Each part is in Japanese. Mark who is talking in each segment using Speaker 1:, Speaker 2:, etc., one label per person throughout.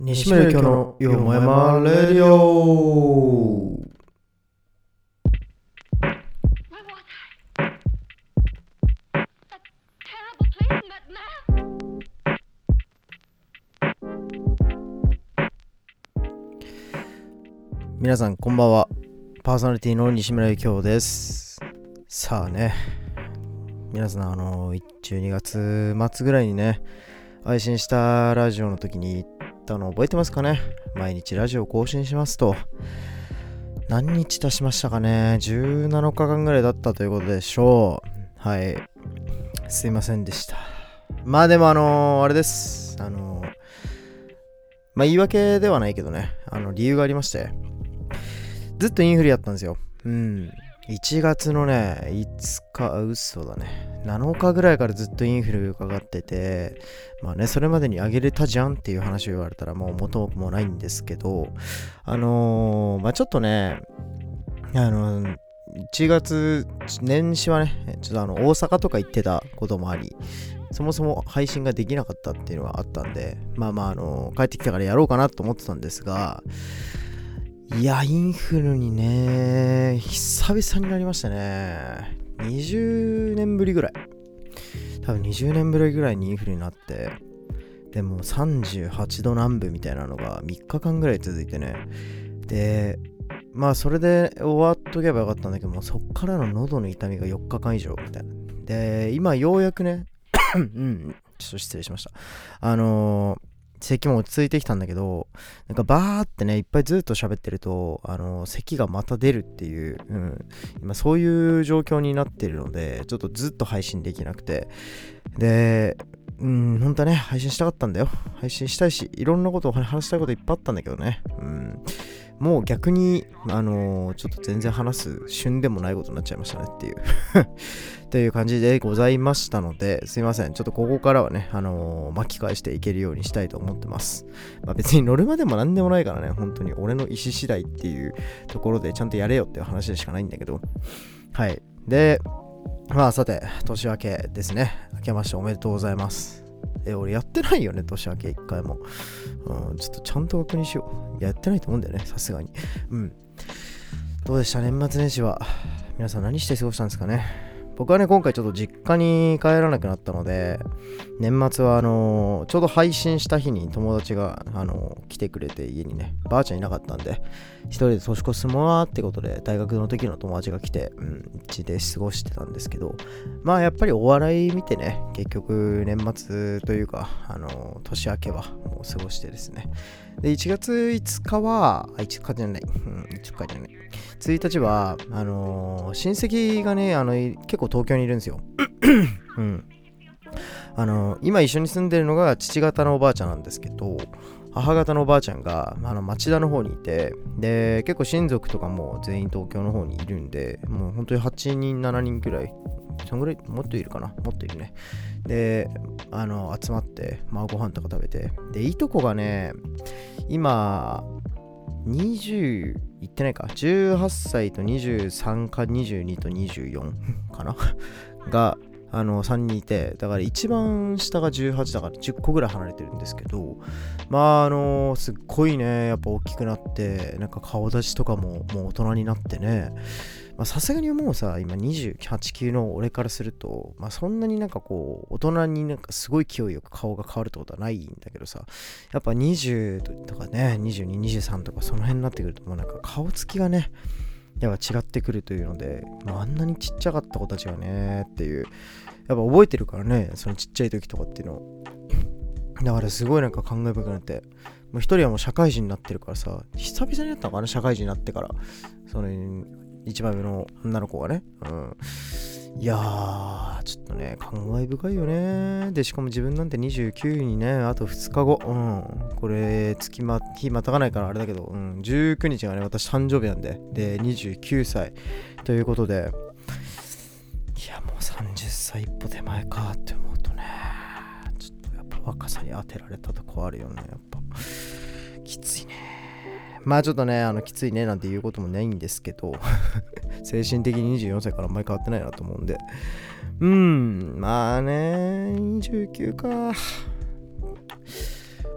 Speaker 1: 西村京のよもやまレディオ。皆さんこんばんは。パーソナリティの西村京です。さあね。皆さんあの12月末ぐらいにね配信したラジオの時にったの覚えてますかね？毎日ラジオ更新しますと。何日経しましたかね？17日間ぐらいだったということでしょう。はい。すいませんでした。まあでもあのあれです。あのまあ言い訳ではないけどね。あの理由がありまして。ずっとインフレやったんですよ。うん。1月のね、5日、嘘だね。7日ぐらいからずっとインフレがかかってて、まあね、それまでに上げれたじゃんっていう話を言われたらもう元もないんですけど、あのー、まあちょっとね、あのー、1月、年始はね、ちょっとあの、大阪とか行ってたこともあり、そもそも配信ができなかったっていうのがあったんで、まあまあ、あの帰ってきたからやろうかなと思ってたんですが、いや、インフルにね、久々になりましたね。20年ぶりぐらい。多分20年ぶりぐらいにインフルになって、でも38度南部みたいなのが3日間ぐらい続いてね。で、まあそれで終わっとけばよかったんだけども、そっからの喉の痛みが4日間以上みたいな。で、今ようやくね、うん、ちょっと失礼しました。あのー咳も落ち着いてきたんだけど、なんかバーってね、いっぱいずっと喋ってると、あの、咳がまた出るっていう、うん、今そういう状況になってるので、ちょっとずっと配信できなくて、で、うん、本当はね、配信したかったんだよ。配信したいし、いろんなことを話したいこといっぱいあったんだけどね。うん。もう逆に、あのーちょっと全然話す旬でもないことになっちゃいましたねっていう。という感じでございましたので、すいません。ちょっとここからはね、あのー巻き返していけるようにしたいと思ってます。まあ、別に乗るまでも何でもないからね、本当に俺の意思次第っていうところでちゃんとやれよっていう話でしかないんだけど。はい。で、まあさて、年明けですね。明けましておめでとうございます。え、俺やってないよね、年明け一回も。うん、ちょっとちゃんと確認しよう。やってないと思うんだよね、さすがに。うん。どうでした年末年始は。皆さん何して過ごしたんですかね？僕はね、今回ちょっと実家に帰らなくなったので、年末はあのーちょうど配信した日に友達が、あのー来てくれて家にね、ばあちゃんいなかったんで、一人で年越すもなーってことで、大学の時の友達が来て、うん、家で過ごしてたんですけど、まあやっぱりお笑い見てね、結局年末というか、あのー年明けはもう過ごしてですね。で、1月5日は、あ、5日じゃない、うん、5日じゃない。1日は、あの親戚がね、あの、結構東京にいるんですよ。うん。あの今一緒に住んでるのが父方のおばあちゃんなんですけど、母方のおばあちゃんが、あの町田の方にいて、で、結構親族とかも全員東京の方にいるんで、もう本当に8人、7人くらい、そんぐらい、もっといるかな？もっといるね。で、あの、集まって、まあご飯とか食べて、で、いとこがね、今、20いってないか。18歳と23か22と24かな？があの3人いてだから一番下が18だから10個ぐらい離れてるんですけどまああのすっごいねやっぱ大きくなってなんか顔立ちとかももう大人になってねさすがにもうさ今28、9の俺からするとまあそんなになんかこう大人になんかすごい勢いよく顔が変わるってことはないんだけどさやっぱ20とかね、22、23とかその辺になってくるともうなんか顔つきがね、やっぱ違ってくるというので、まあ、あんなにちっちゃかった子たちがねっていう、やっぱ覚えてるからね、そのちっちゃい時とかっていうの。だからすごいなんか感慨深くなって、もう一人はもう社会人になってるからさ、久々になったのかな、社会人になってから。その一番上の女の子がね。うん。いやー、ちょっとね、感慨深いよね。で、しかも自分なんて29にね、あと2日後。うん。これ、月ま、日またがないからあれだけど、うん。19日がね、私誕生日なんで。で、29歳。ということで、いや、もう30歳一歩手前かって思うとね、ちょっとやっぱ若さに当てられたとこあるよね、やっぱ。きついね。まあちょっとね、あの、きついねなんて言うこともないんですけど、精神的に24歳からあんまり変わってないなと思うんで。うん、まあね、29か。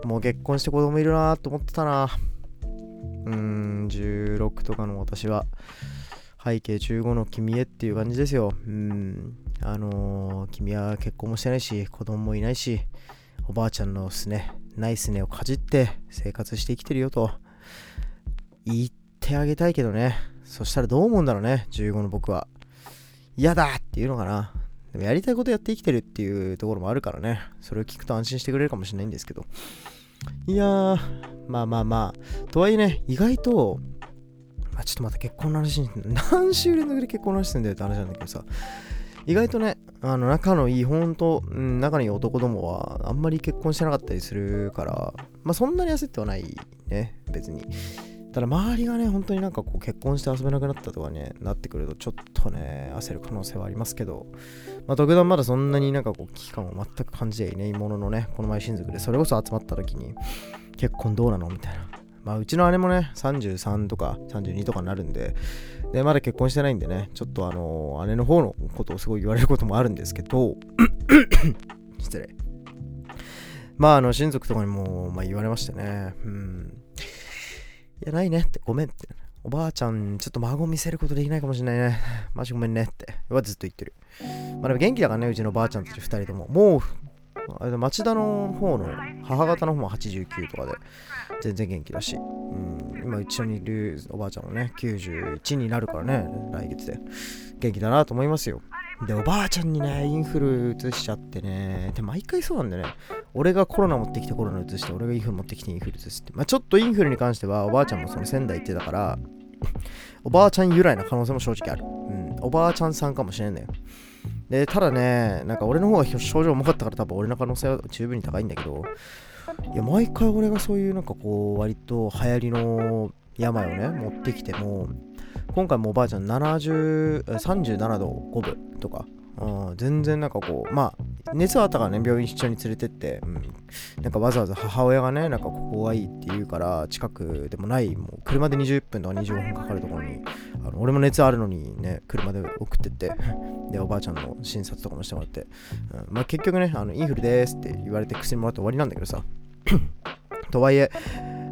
Speaker 1: もう結婚して子供いるなと思ってたなうーん16とかの私は背景15の君へっていう感じですようんあのー君は結婚もしてないし子供もいないしおばあちゃんのすねないすねをかじって生活して生きてるよと言ってあげたいけどね。そしたらどう思うんだろうね15の僕は。嫌だっていうのかな。でもやりたいことやって生きてるっていうところもあるからね。それを聞くと安心してくれるかもしれないんですけど。いやーまあまあまあ。とはいえね意外とあちょっとまた結婚の話に何週連続で結婚の話すんだよって話なんだけどさ。意外とねあの仲のいい本当、うん、仲のいい男どもはあんまり結婚してなかったりするからまあそんなに焦ってはないね別に。ただ周りがね本当になんかこう結婚して遊べなくなったとかねなってくるとちょっとね焦る可能性はありますけどまあ特段まだそんなになんかこう危機感を全く感じていないもののねこの前親族でそれこそ集まった時に結婚どうなのみたいな。まあうちの姉もね33とか32とかになるんででまだ結婚してないんでねちょっとあの姉の方のことをすごい言われることもあるんですけど 失礼。まああの親族とかにも、まあ、言われましてね。うん。やないねってごめんっておばあちゃんちょっと孫見せることできないかもしれないね マジごめんねって。はずっと言ってる。まあでも元気だからねうちのおばあちゃんたち2人とも。もうあれ町田の方の母方の方も89とかで全然元気だし、うん、今一緒にいるおばあちゃんもね91になるからね来月で。元気だなと思いますよ。でおばあちゃんにねインフル移しちゃってね。で毎回そうなんだよね。俺がコロナ持ってきてコロナ移して俺がインフル持ってきてインフル移すって。まあちょっとインフルに関してはおばあちゃんもその仙台行ってたからおばあちゃん由来な可能性も正直ある、うん、おばあちゃんさんかもしれんだよ。で、ただね、なんか俺の方が症状重かったから多分俺の可能性は十分に高いんだけど、いや、毎回俺がそういうなんかこう、割と流行りの病をね、持ってきても、今回もおばあちゃん70 37度5分。とか、うん、全然なんかこう、まあ、熱はあったからね、病院一緒に連れてって、うん、なんかわざわざ母親がね、なんかここがいいって言うから、近くでもない、もう車で20分とか25分かかるところに、あの俺も熱あるのにね、車で送ってって、で、おばあちゃんの診察とかもしてもらって、うん、まあ結局ね、あのインフルですって言われて薬もらって終わりなんだけどさ、とはいえ、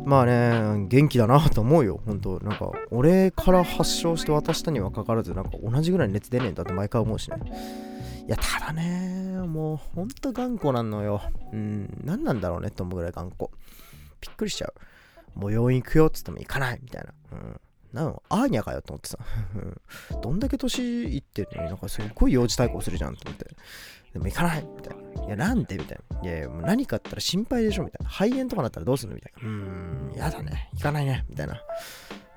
Speaker 1: まあね、元気だなと思うよ、本当なんか、俺から発症して渡したにはかかわらず、なんか同じぐらい熱出ねえんだって毎回思うしね。いや、ただね、もうほんと頑固なのよ。うん、何なんだろうねって思うぐらい頑固。びっくりしちゃう。もう病院行くよっつっても行かないみたいな。うん。なんアーニャかよと思ってさ。うんどんだけ年いってるのになんかすっごい幼児対抗するじゃんと思って。でも行かないみたいな。いや、なんでみたいな。いやいや、もう何かあったら心配でしょみたいな。肺炎とかなったらどうするのみたいな。うーん、やだね。行かないね。みたいな。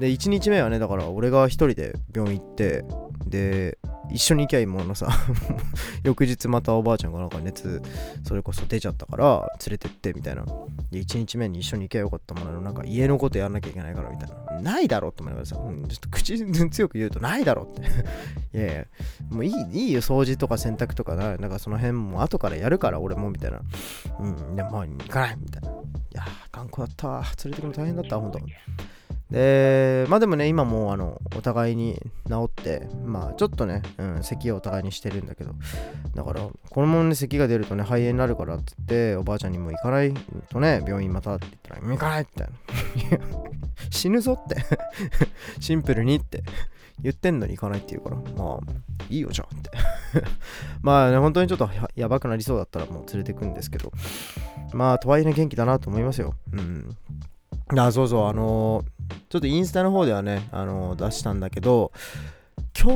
Speaker 1: で、1日目はね、だから俺が1人で病院行って、で、一緒に行きゃいいものさ、翌日またおばあちゃんがなんか熱、それこそ出ちゃったから連れてってみたいな。で、1日目に一緒に行きゃよかったものの、なんか家のことやんなきゃいけないからみたいな。ないだろって思いながらさ、うん、ちょっと口強く言うとないだろって。いやいや、もういいいいよ、掃除とか洗濯とかな、なんかその辺も後からやるから俺もみたいな。うん、でも行かないみたいな。いや、頑固だった。連れてくの大変だったわ、ほんと。で、まあでもね、今もうあの、お互いに治って、まあちょっとね、うん、咳をお互いにしてるんだけど、だから、このままね、咳が出るとね、肺炎になるからっつって、おばあちゃんにも行かないとね、病院またって言ったら、行かないみたいな。死ぬぞって。シンプルにって言ってんのに行かないって言うから、まあ、いいよじゃあって。まあね、本当にちょっとややばくなりそうだったらもう連れてくんですけど、まあ、とはいえね、元気だなと思いますよ。うん。あ、そうそう、あのーちょっとインスタの方ではね、あの出したんだけど、去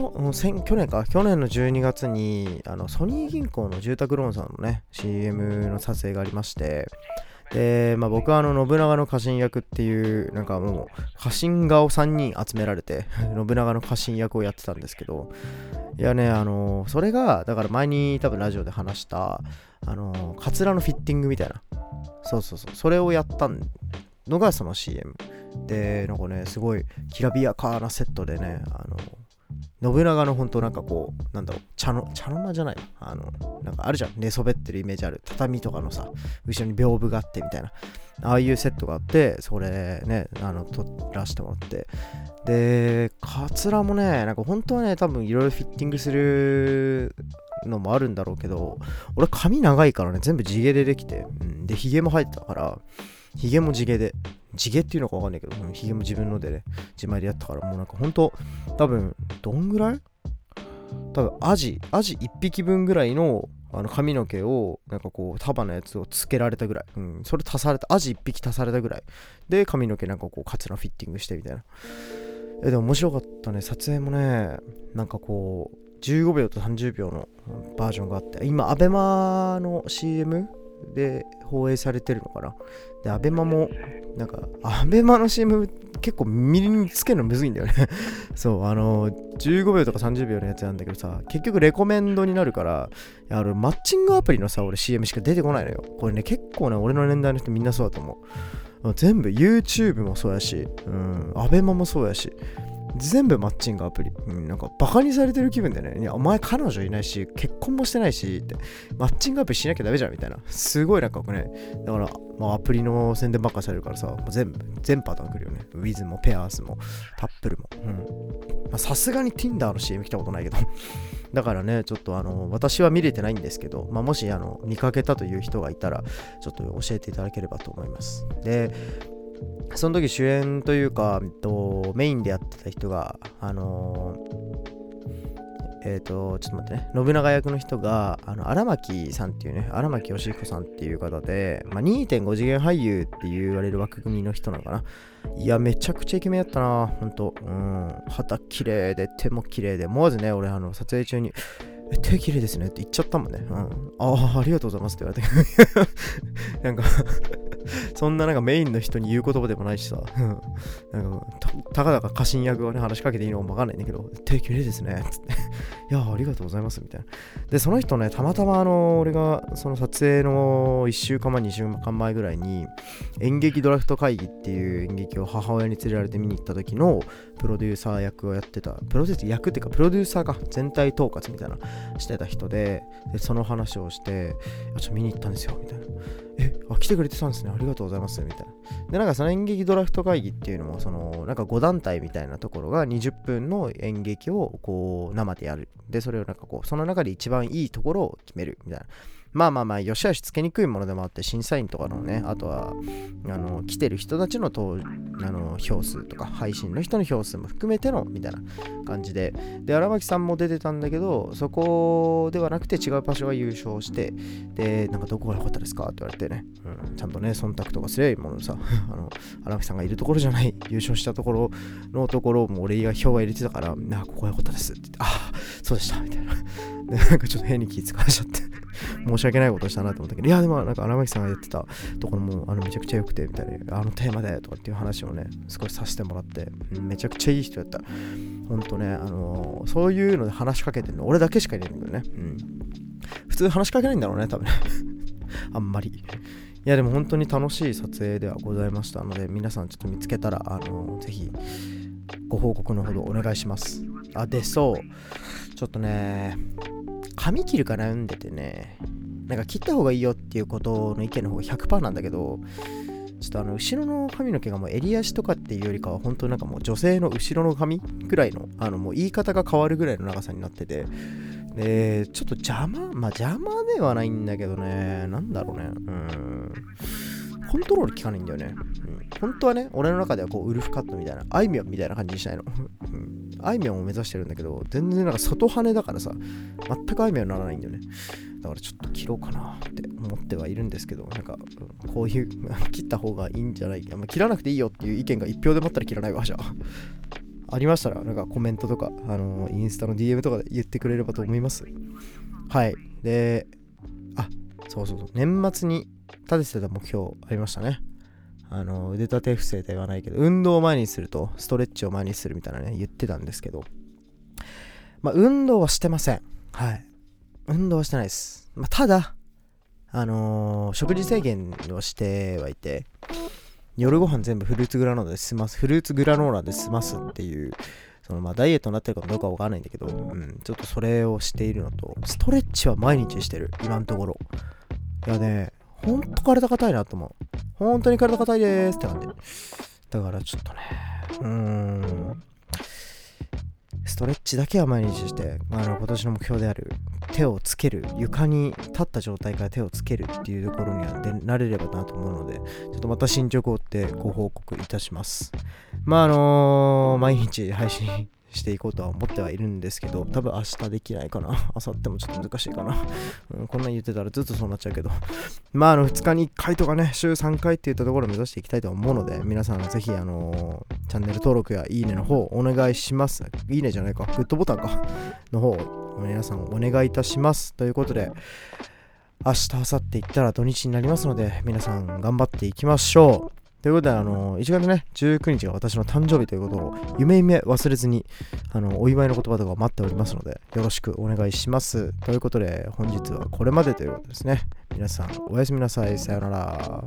Speaker 1: 年か？去年の12月にあのソニー銀行の住宅ローンさんのね CM の撮影がありましてで、まあ、僕はあの信長の家臣役っていうなんかもう家臣画を3人集められて 信長の家臣役をやってたんですけどいやねあのそれがだから前に多分ラジオで話したあのカツラのフィッティングみたいな。そうそうそう。それをやったのがその CM でなんかねすごいきらびやかなセットでねあの信長の本当なんかこうなんだろう茶の茶の間じゃない？あのなんかあるじゃん。寝そべってるイメージある。畳とかのさ後ろに屏風があってみたいな。ああいうセットがあってそれねあの撮らせてもらって。でカツラもねなんか本当はね多分いろいろフィッティングするのもあるんだろうけど俺髪長いからね全部地毛でできて、うん、でヒゲも生えてたからヒゲも地毛で。地毛っていうのかわかんないけど、うん、ヒゲも自分のでね自前でやったからもうなんか本当多分どんぐらい？多分アジアジ1匹分ぐらいのあの髪の毛をなんかこう束のやつをつけられたぐらい、うん、それ足されたアジ1匹足されたぐらい。で髪の毛なんかこうカツラフィッティングしてみたいな。えでも面白かったね。撮影もねなんかこう15秒と30秒のバージョンがあって。今アベマの CM で放映されてるのかな？でアベマもなんかアベマの CM 結構ミリにつけるのむずいんだよね。そうあの15秒とか30秒のやつなんだけどさ結局レコメンドになるからあれマッチングアプリのさ俺 CM しか出てこないのよ。これね結構ね俺の年代の人みんなそうだと思う。全部 YouTube もそうやし、うん、アベマもそうやし。全部マッチングアプリ、うん、なんかバカにされてる気分でねいやお前彼女いないし結婚もしてないしってマッチングアプリしなきゃダメじゃんみたいな。すごいなんかねだから、まあ、アプリの宣伝ばっかされるからさ全部全パターン来るよね。Wiz もペアースもタップルも。さすがに Tinder の CM 来たことないけど。だからねちょっとあの私は見れてないんですけど、まあ、もしあの見かけたという人がいたらちょっと教えていただければと思います。でその時主演というか、えっと、メインでやってた人が、あのー、えっ、ー、と、ちょっと待ってね、信長役の人が、あの荒牧さんっていうね、荒牧義彦さんっていう方で、まあ、2.5次元俳優って言われる枠組みの人なのかな。いや、めちゃくちゃイケメンやったな、ほんと。うん、肌綺麗で、手も綺麗で、思わずね、俺、あの、撮影中に、え、手綺麗ですねって言っちゃったもんね。うん。ああ、ありがとうございますって言われて。なんか そんななんかメインの人に言う言葉でもないしさ、なんかたかだか家臣役がね、話しかけていいのかわかんないんだけど、手綺麗ですね、つって。いや、ありがとうございます、みたいな。で、その人ね、たまたまあの、俺がその撮影の1週間前、2週間前ぐらいに、演劇ドラフト会議っていう演劇を母親に連れられて見に行った時のプロデューサー役をやってた、プロデューサー役っていうか、プロデューサーが全体統括みたいなしてた人で、でその話をして、ちょっと見に行ったんですよ、みたいな。え、あ、来てくれてたんですね。ありがとうございます。みたいな。で、なんかその演劇ドラフト会議っていうのも、その、なんか5団体みたいなところが20分の演劇をこう生でやる。で、それをなんかこう、その中で一番いいところを決めるみたいな。まあまあまあ、よしあしつけにくいものでもあって、審査員とかのね、あとは、あの、来てる人たちのとあの票数とか、配信の人の票数も含めての、みたいな感じで、で、荒牧さんも出てたんだけど、そこではなくて違う場所が優勝して、で、なんかどこが良かったですかって言われてね、うん、ちゃんとね、忖度とかすればいいものさ、あの、荒牧さんがいるところじゃない、優勝したところのところも俺が票が入れてたから、なここが良かったですって言って、ああ、そうでした、みたいな。で、なんかちょっと変に気使わしちゃって。申し訳ないことしたなと思ったけど、いや、でもなんか荒牧さんがやってたところもあのめちゃくちゃ良くて、みたいな、あのテーマでとかっていう話をね、少しさせてもらって、めちゃくちゃいい人やった。ほんとね、あのー、そういうので話しかけてるの俺だけしかいないんだけどね。うん。普通話しかけないんだろうね、多分ね。あんまり。いや、でも本当に楽しい撮影ではございましたので、皆さんちょっと見つけたら、あのー、ぜひ、ご報告のほどお願いします。あ、で、そう。ちょっとね、髪切るか悩んでてね、なんか切った方がいいよっていうことの意見の方が100%なんだけど、ちょっとあの後ろの髪の毛がもう襟足とかっていうよりかは本当なんかもう女性の後ろの髪ぐらいのあのもう言い方が変わるぐらいの長さになっててでちょっと邪魔まあ邪魔ではないんだけどねなんだろうねうんコントロール効かないんだよね、うん、本当はね俺の中ではこうウルフカットみたいなあいみょんみたいな感じにしたいの、うん。あいみょんを目指してるんだけど全然なんか外羽だからさ全くあいみょんにならないんだよね。だからちょっと切ろうかなって思ってはいるんですけど、なんか、こういう、切った方がいいんじゃない？まあ、切らなくていいよっていう意見が一票でもあったら切らないわ、じゃあ。ありましたら、なんかコメントとか、あのー、インスタの DM とかで言ってくれればと思います。はい。で、あ、そうそうそう、年末に立ててた目標ありましたね。あの、腕立て伏せではないけど、運動を前にすると、ストレッチを前にするみたいなね、言ってたんですけど、まあ、運動はしてません。はい。運動はしてないです。まあ、ただ、あのー、食事制限をしてはいて、夜ご飯全部フルーツグラノーラで済ます、フルーツグラノーラで済ますっていうそのまあダイエットになってるかどうかわからないんだけど、うん、ちょっとそれをしているのと、ストレッチは毎日してる、今のところ。いやね、ほんと体硬いなと思う。本当に体硬いでーすって感じ。だからちょっとね、うーん、ストレッチだけは毎日して、あの今年の目標である手をつける、床に立った状態から手をつけるっていうところにはでなれればなと思うので、ちょっとまた進捗を追ってご報告いたします。まああの毎日配信していこうとは思ってはいるんですけど、多分明日できないかな。明後日もちょっと難しいかな。うん、こんなん言ってたらずっとそうなっちゃうけど。まああの2日に1回とかね、週3回っていったところを目指していきたいと思うので、皆さんぜひあのチャンネル登録やいいねの方お願いします。いいねじゃないか、グッドボタンか。の方、皆さんお願いいたします。ということで、明日、明後日行ったら土日になりますので、皆さん頑張っていきましょう。ということで、あの、1月ね、19日が私の誕生日ということを、夢夢忘れずに、あの、お祝いの言葉とか待っておりますので、よろしくお願いします。ということで、本日はこれまでということですね。皆さん、おやすみなさい。さよなら。